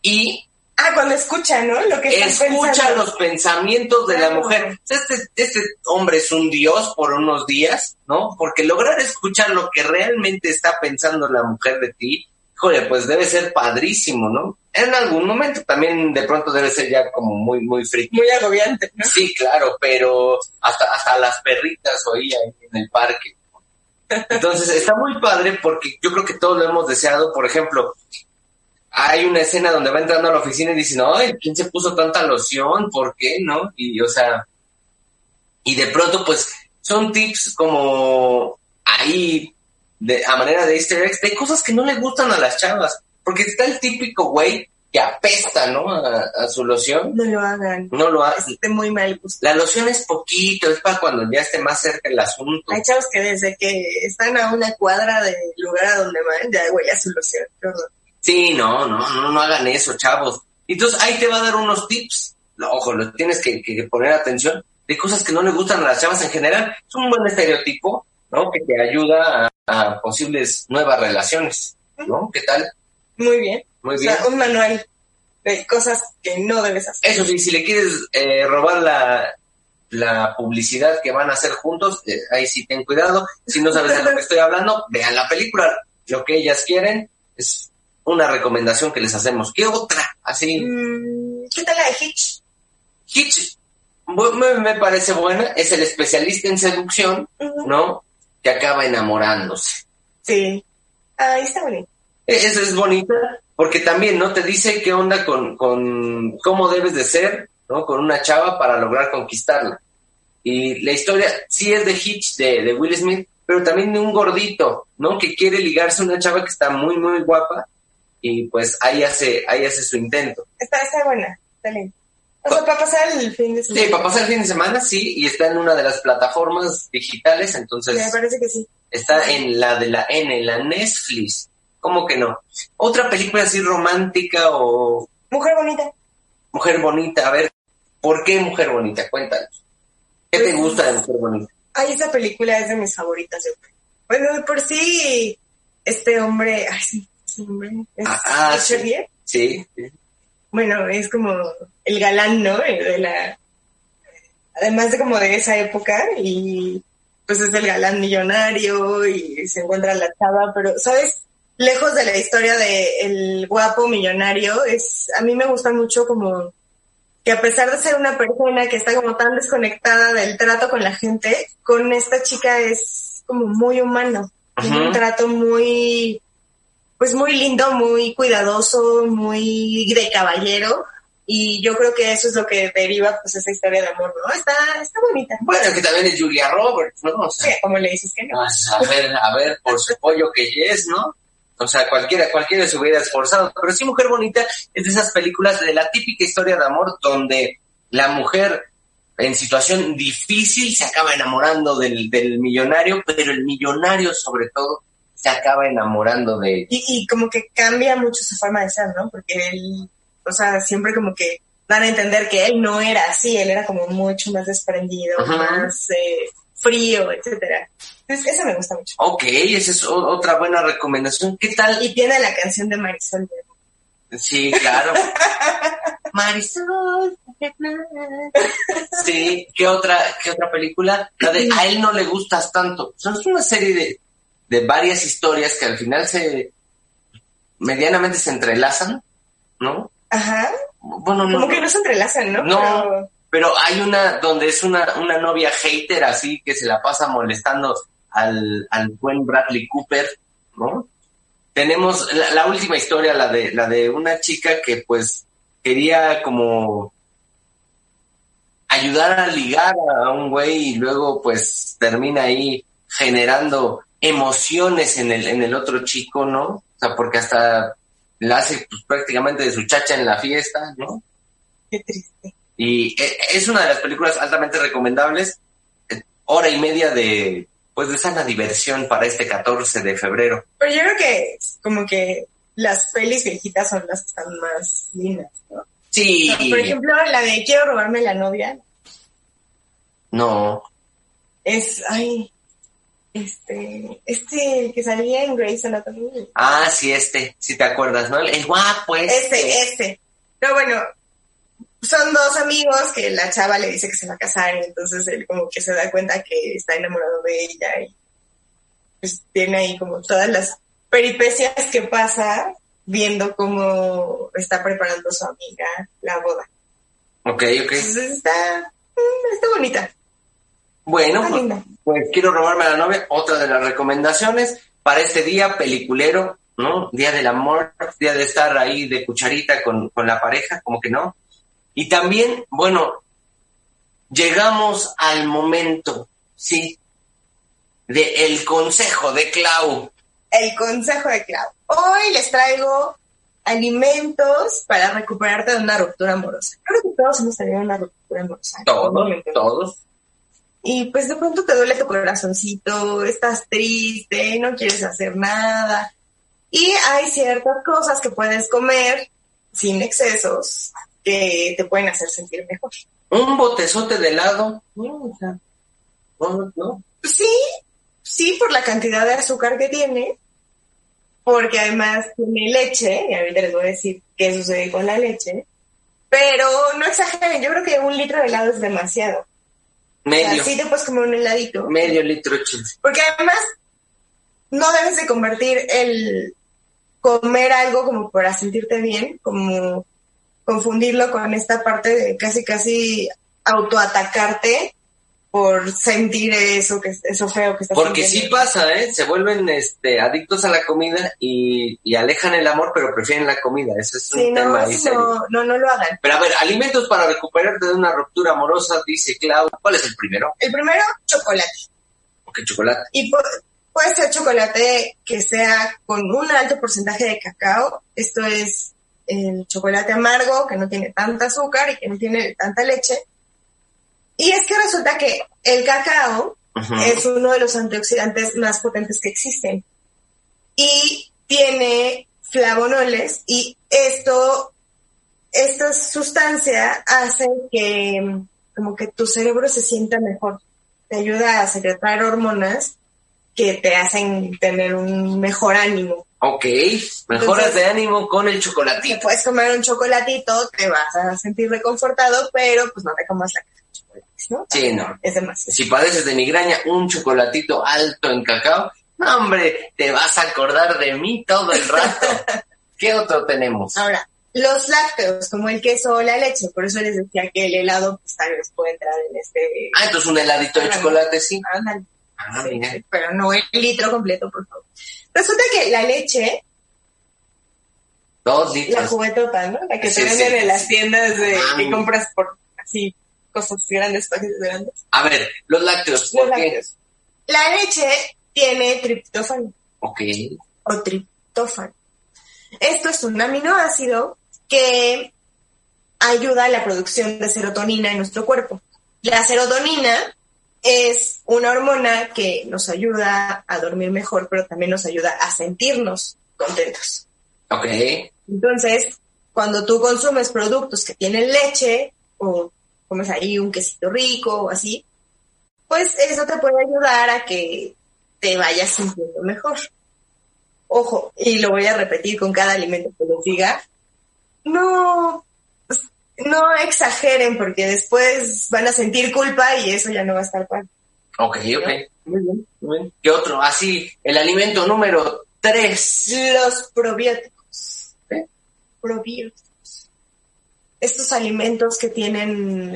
y Ah, cuando escucha, ¿no? Lo que está escucha pensando. los pensamientos de la mujer. Este, este hombre es un dios por unos días, ¿no? Porque lograr escuchar lo que realmente está pensando la mujer de ti, híjole, pues debe ser padrísimo, ¿no? En algún momento también de pronto debe ser ya como muy, muy friki. Muy agobiante, ¿no? Sí, claro, pero hasta, hasta las perritas oía en el parque. Entonces está muy padre porque yo creo que todos lo hemos deseado. Por ejemplo, hay una escena donde va entrando a la oficina y dicen, ay, ¿quién se puso tanta loción? ¿Por qué? ¿No? Y, o sea, y de pronto, pues, son tips como ahí, de, a manera de easter eggs, de cosas que no le gustan a las chavas. Porque está el típico güey que apesta, ¿no? A, a su loción. No lo hagan. No lo hace. Esté muy mal gusto. La loción es poquito, es para cuando ya esté más cerca el asunto. Hay chavos que desde que están a una cuadra del lugar a donde van, ya huele a su loción. Sí, no, no, no, no hagan eso, chavos. Entonces ahí te va a dar unos tips. Ojo, lo tienes que, que poner atención de cosas que no le gustan a las chavas en general. Es un buen estereotipo, ¿no? Que te ayuda a, a posibles nuevas relaciones, ¿no? ¿Qué tal? Muy bien. Muy O bien. sea, un manual de cosas que no debes hacer. Eso sí, si le quieres eh, robar la, la publicidad que van a hacer juntos, eh, ahí sí ten cuidado. Si no sabes de lo que estoy hablando, vean la película. Lo que ellas quieren es una recomendación que les hacemos. ¿Qué otra? Así, Mm, ¿Qué tal la de Hitch? Hitch me, me parece buena. Es el especialista en seducción. ¿no? Que acaba enamorándose. Sí. Ahí está bonito. E- Esa es bonita porque también, ¿no? Te dice qué onda con, con cómo debes de ser, ¿no? Con una chava para lograr conquistarla. Y la historia sí es de Hitch, de, de Will Smith, pero también de un gordito, ¿no? Que quiere ligarse a una chava que está muy, muy guapa y pues ahí hace, ahí hace su intento. Está, está buena. Está linda. O sea, para pasar el fin de Sí, semana. para pasar el fin de semana, sí, y está en una de las plataformas digitales, entonces Me parece que sí. está en la de la N, en la Netflix. ¿Cómo que no? Otra película así romántica o Mujer bonita. Mujer bonita, a ver, ¿por qué Mujer bonita? Cuéntanos. ¿Qué te gusta de Mujer bonita? Ay, esa película es de mis favoritas. yo creo. Bueno, de por sí, este hombre, ay, sí, ese hombre es Ah, ah, sí. Sí. Bueno, es como el galán, ¿no? El de la, además de como de esa época y pues es el galán millonario y se encuentra la chava, pero, ¿sabes? Lejos de la historia de el guapo millonario, es, a mí me gusta mucho como que a pesar de ser una persona que está como tan desconectada del trato con la gente, con esta chica es como muy humano. Tiene un trato muy, pues muy lindo, muy cuidadoso, muy de caballero. Y yo creo que eso es lo que deriva pues esa historia de amor, ¿no? Está, está bonita. Bueno, que también es Julia Roberts, ¿no? O Sí, sea, como le dices que no. a ver, a ver, por su pollo que es, ¿no? O sea, cualquiera, cualquiera se hubiera esforzado. Pero sí, Mujer Bonita es de esas películas de la típica historia de amor donde la mujer en situación difícil se acaba enamorando del, del millonario, pero el millonario sobre todo se acaba enamorando de Y, y como que cambia mucho su forma de ser, ¿no? Porque él, o sea, siempre como que dan a entender que él no era así, él era como mucho más desprendido, Ajá. más eh, frío, etcétera. Entonces, eso me gusta mucho. Ok, esa es otra buena recomendación. ¿Qué tal? Y tiene la canción de Marisol. Sí, claro. [LAUGHS] Marisol. Sí, ¿qué otra, qué otra película? La de A él no le gustas tanto. O sea, es una serie de, de varias historias que al final se medianamente se entrelazan, ¿no? Ajá. Bueno, no. Como que no se entrelazan, ¿no? No, Pero- pero hay una donde es una, una novia hater así que se la pasa molestando al, al buen Bradley Cooper, ¿no? Tenemos la, la última historia, la de, la de una chica que pues quería como ayudar a ligar a un güey y luego pues termina ahí generando emociones en el, en el otro chico, ¿no? O sea, porque hasta la hace pues, prácticamente de su chacha en la fiesta, ¿no? Qué triste. Y eh, es una de las películas altamente recomendables. eh, Hora y media de, pues, de sana diversión para este 14 de febrero. Pero yo creo que como que las pelis viejitas son las que están más lindas, ¿no? Sí. O sea, por ejemplo, la de Quiero robarme la novia No. es, ay, este, este que salía en Grey's Anatomy. Ah, sí, este. Sí te acuerdas, ¿no? El guapo este. Este, este. Pero bueno, son dos amigos que la chava le dice que se va a casar y entonces él como que se da cuenta que está enamorado de ella y pues tiene ahí como todas las peripecias que pasa viendo cómo está preparando su amiga la boda. Ok, ok. Entonces está, mm, está bonita, Bueno, pues, pues quiero robarme a la novia. Otra de las recomendaciones para este día peliculero, ¿no? Día del amor, día de estar ahí de cucharita con, con la pareja, como que no. Y también, bueno, llegamos al momento, sí, de el consejo de Clau. El consejo de Clau. Hoy les traigo alimentos para recuperarte de una ruptura amorosa. Creo que todos hemos tenido una ruptura amorosa. Todos, todos. Y pues de pronto te duele tu corazoncito, estás triste, no quieres hacer nada. Y hay ciertas cosas que puedes comer sin excesos que te pueden hacer sentir mejor. Un botezote de helado. No, no. Sí, sí, por la cantidad de azúcar que tiene, porque además tiene leche, y ahorita les voy a decir qué sucede con la leche, pero no exageren, yo creo que un litro de helado es demasiado. Medio, sí te puedes comer un heladito. medio litro de chile. Porque además no debes de convertir el comer algo como para sentirte bien, como confundirlo con esta parte de casi casi autoatacarte por sentir eso que eso feo que estás Porque sí sintiendo. pasa, ¿eh? Se vuelven este, adictos a la comida y, y alejan el amor, pero prefieren la comida. Eso es un Sí, tema eso no, no, no lo hagan. Pero a ver, alimentos para recuperarte de una ruptura amorosa, dice Clau. ¿Cuál es el primero? El primero, chocolate. Ok, chocolate. Y pu- puede ser chocolate que sea con un alto porcentaje de cacao. Esto es el chocolate amargo, que no tiene tanta azúcar y que no tiene tanta leche. Y es que resulta que el cacao es uno de los antioxidantes más potentes que existen. Y tiene flavonoles y esto, esta sustancia hace que mm, como que tu cerebro se sienta mejor. Te ayuda a secretar hormonas que te hacen tener un mejor ánimo. Ok, mejoras Entonces- de ánimo con el Te chocolatito. puedes comer un chocolatito, te vas a sentir reconfortado, pero pues no te comas la ¿no? Sí, no. Es demasiado. Si padeces de migraña, un chocolatito alto en cacao, no, hombre, te vas a acordar de mí todo el rato. [LAUGHS] ¿Qué otro tenemos? Ahora, los lácteos, como el queso o la leche, por eso les decía que el helado pues, tal vez puede entrar en este... Ah, entonces un heladito de chocolate, sí. Ándale, Ah, sí, mira. pero no el litro completo, por favor. Resulta que la leche, Dos la litros. juguetota, ¿no? La que Sí, te venden sí. en las tiendas de, Ah, que compras por así cosas grandes, paquetes grandes. A ver, los lácteos. Los ¿Por qué? lácteos. La leche tiene triptófano. Ok. o triptófano. Esto es un aminoácido que ayuda a la producción de serotonina en nuestro cuerpo. La serotonina es una hormona que nos ayuda a dormir mejor, pero también nos ayuda a sentirnos contentos. Ok. Entonces, cuando tú consumes productos que tienen leche o comes ahí un quesito rico o así, pues eso te puede ayudar a que te vayas sintiendo mejor. Ojo, y lo voy a repetir con cada alimento que les diga, no, pues, no exageren porque después van a sentir culpa y eso ya no va a estar padre. Ok, ok. Muy bien, muy bien. ¿Qué otro? Así, el alimento número tres. Los probióticos. ¿Eh? Probióticos. Estos alimentos que tienen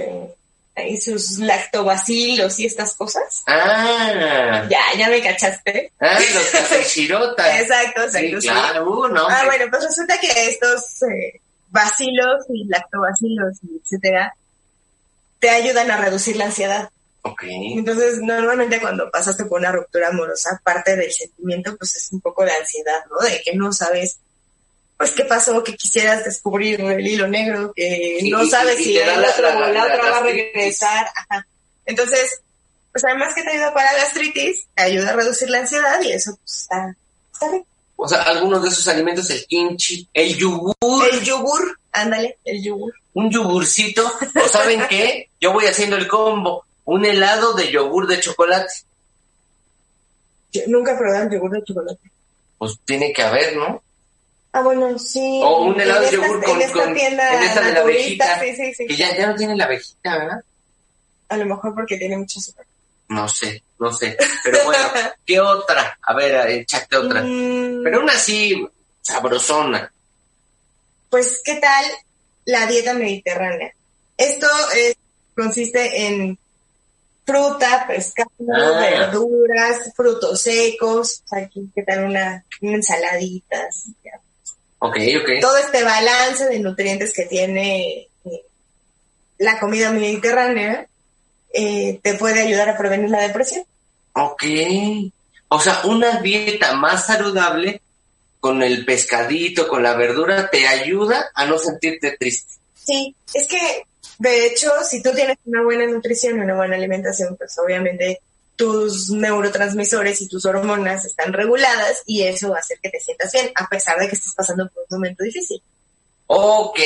eh, sus lactobacilos y estas cosas. Ah, Ya, ya me cachaste. ah los cafechirotas. [LAUGHS] Exacto, exacto. sí. claro, uh, no, Ah, bueno, pues resulta que estos eh, bacilos y lactobacilos, etcétera, te ayudan a reducir la ansiedad. Ok. Entonces, normalmente cuando pasaste por una ruptura amorosa, parte del sentimiento, pues es un poco de ansiedad, ¿no? De que no sabes, pues, qué pasó, que quisieras descubrir el hilo negro, que Y- no sabes y si el la- otro la- la, la otra va a regresar. Ajá. Entonces, pues además que te ayuda para gastritis, te ayuda a reducir la ansiedad y eso, pues, está, está bien. O sea, algunos de esos alimentos, el kimchi, el yogur, El yogur, ándale, el yogur. un yogurcito, o ¿saben qué? [LAUGHS] Yo voy haciendo el combo, un helado de yogur de chocolate. Yo nunca he probado el yogur de chocolate. Pues tiene que haber, ¿no? Ah, bueno, sí. O un helado de yogur con, en esta con- tienda en esta de la abejita, Sí, sí, sí. que ya, ya no tiene la abejita, ¿verdad? A lo mejor porque tiene mucho azúcar. No sé, no sé, pero bueno, [LAUGHS] ¿qué otra? A ver, échate otra. Mm, Pero una así, sabrosona. Pues, ¿qué tal la dieta mediterránea? Esto eh, consiste en fruta, pescado, Ah. verduras, frutos secos, ¿qué qué tal una, una ensaladita? así, ya. Ok, ok. Todo este balance de nutrientes que tiene eh, la comida mediterránea eh, te puede ayudar a prevenir la depresión. Ok. O sea, una dieta más saludable con el pescadito, con la verdura, te ayuda a no sentirte triste. Sí, es que de hecho, si tú tienes una buena nutrición y una buena alimentación, pues obviamente tus neurotransmisores y tus hormonas están reguladas y eso va a hacer que te sientas bien, a pesar de que estés pasando por un momento difícil. Ok.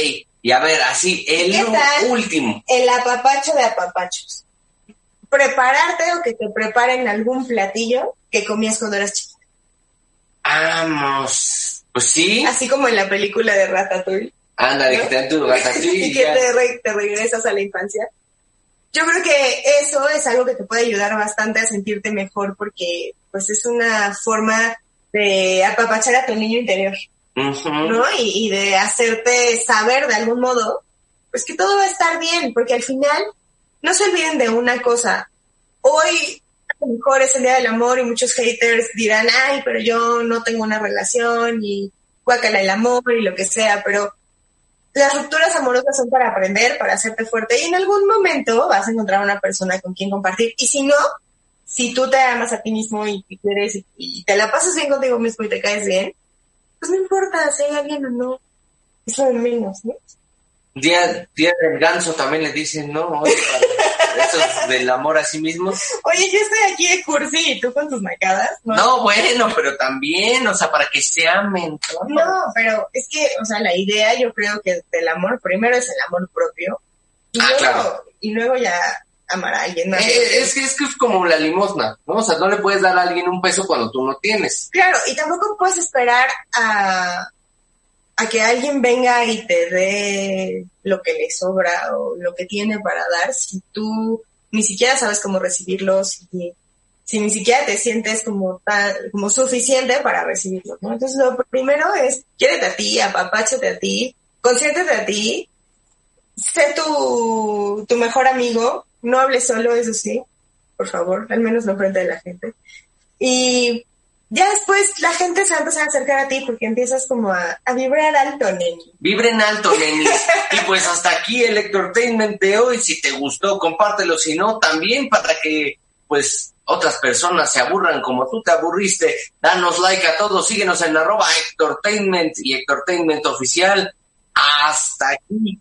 Y a ver, así, el último. El apapacho de apapachos. Prepararte o que te preparen algún platillo que comías cuando eras chiquita. Vamos. Pues sí. Así como en la película de Ratatouille. Ándale, ¿no? que te dan tu [LAUGHS] ratatouille y que ya. te, re- te regresas a la infancia. Yo creo que eso es algo que te puede ayudar bastante a sentirte mejor porque pues es una forma de apapachar a tu niño interior. ¿no? Y, y de hacerte saber de algún modo pues que todo va a estar bien, porque al final no se olviden de una cosa. Hoy a lo mejor es el Día del Amor y muchos haters dirán, ay, pero yo no tengo una relación y guácala el amor y lo que sea, pero las rupturas amorosas son para aprender, para hacerte fuerte y en algún momento vas a encontrar una persona con quien compartir. Y si no, si tú te amas a ti mismo y te quieres y, y te la pasas bien contigo mismo y te caes bien, pues no importa si hay alguien o no. Es lo de menos, ¿no? Día, día del ganso también le dicen, ¿no? Para esos del amor a sí mismos. Oye, yo estoy aquí de cursi y tú con tus macadas, ¿no? No, bueno, pero también, o sea, para que se amen. ¿no? No, pero es que, o sea, la idea yo creo que del amor, primero es el amor propio y, Ah, luego, claro. y luego ya amar a alguien más. Eh, es, que, es que es como la limosna, ¿no? O sea, no le puedes dar a alguien un peso cuando tú no tienes. Claro, y tampoco puedes esperar a, a que alguien venga y te dé lo que le sobra o lo que tiene para dar si tú ni siquiera sabes cómo recibirlo, si, si ni siquiera te sientes como tan, como suficiente para recibirlo, ¿no? Entonces lo primero es, quiérete a ti, apapáchate a ti, consiéntete a ti, sé tu, tu mejor amigo, no hables solo, eso sí, por favor, al menos no frente a la gente. Y ya después la gente se va a empezar a acercar a ti porque empiezas como a, a vibrar alto, neni. Vibren alto, nenis. [LAUGHS] y pues hasta aquí el Entertainment de hoy. Si te gustó, compártelo. Si no, también para que, pues, otras personas se aburran como tú te aburriste. Danos like a todos. Síguenos en arroba Entertainment y Entertainment Oficial. Hasta aquí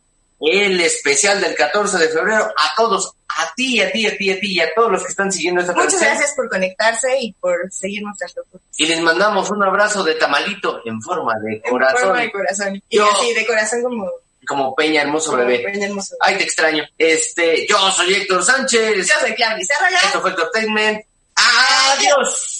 el especial del 14 de febrero. A todos, a ti, a ti, a ti, a ti y a todos los que están siguiendo esta Muchas gracias por conectarse y por seguir nuestras locuras. Y les mandamos un abrazo de tamalito en forma de corazón. En forma de corazón. Y Yo- así, de corazón como, Como Peña Hermoso como Bebé. Peña Hermoso. Ay, te extraño. Este, yo soy Héctor Sánchez. Yo soy Claudia. Esto fue Entertainment. Adiós.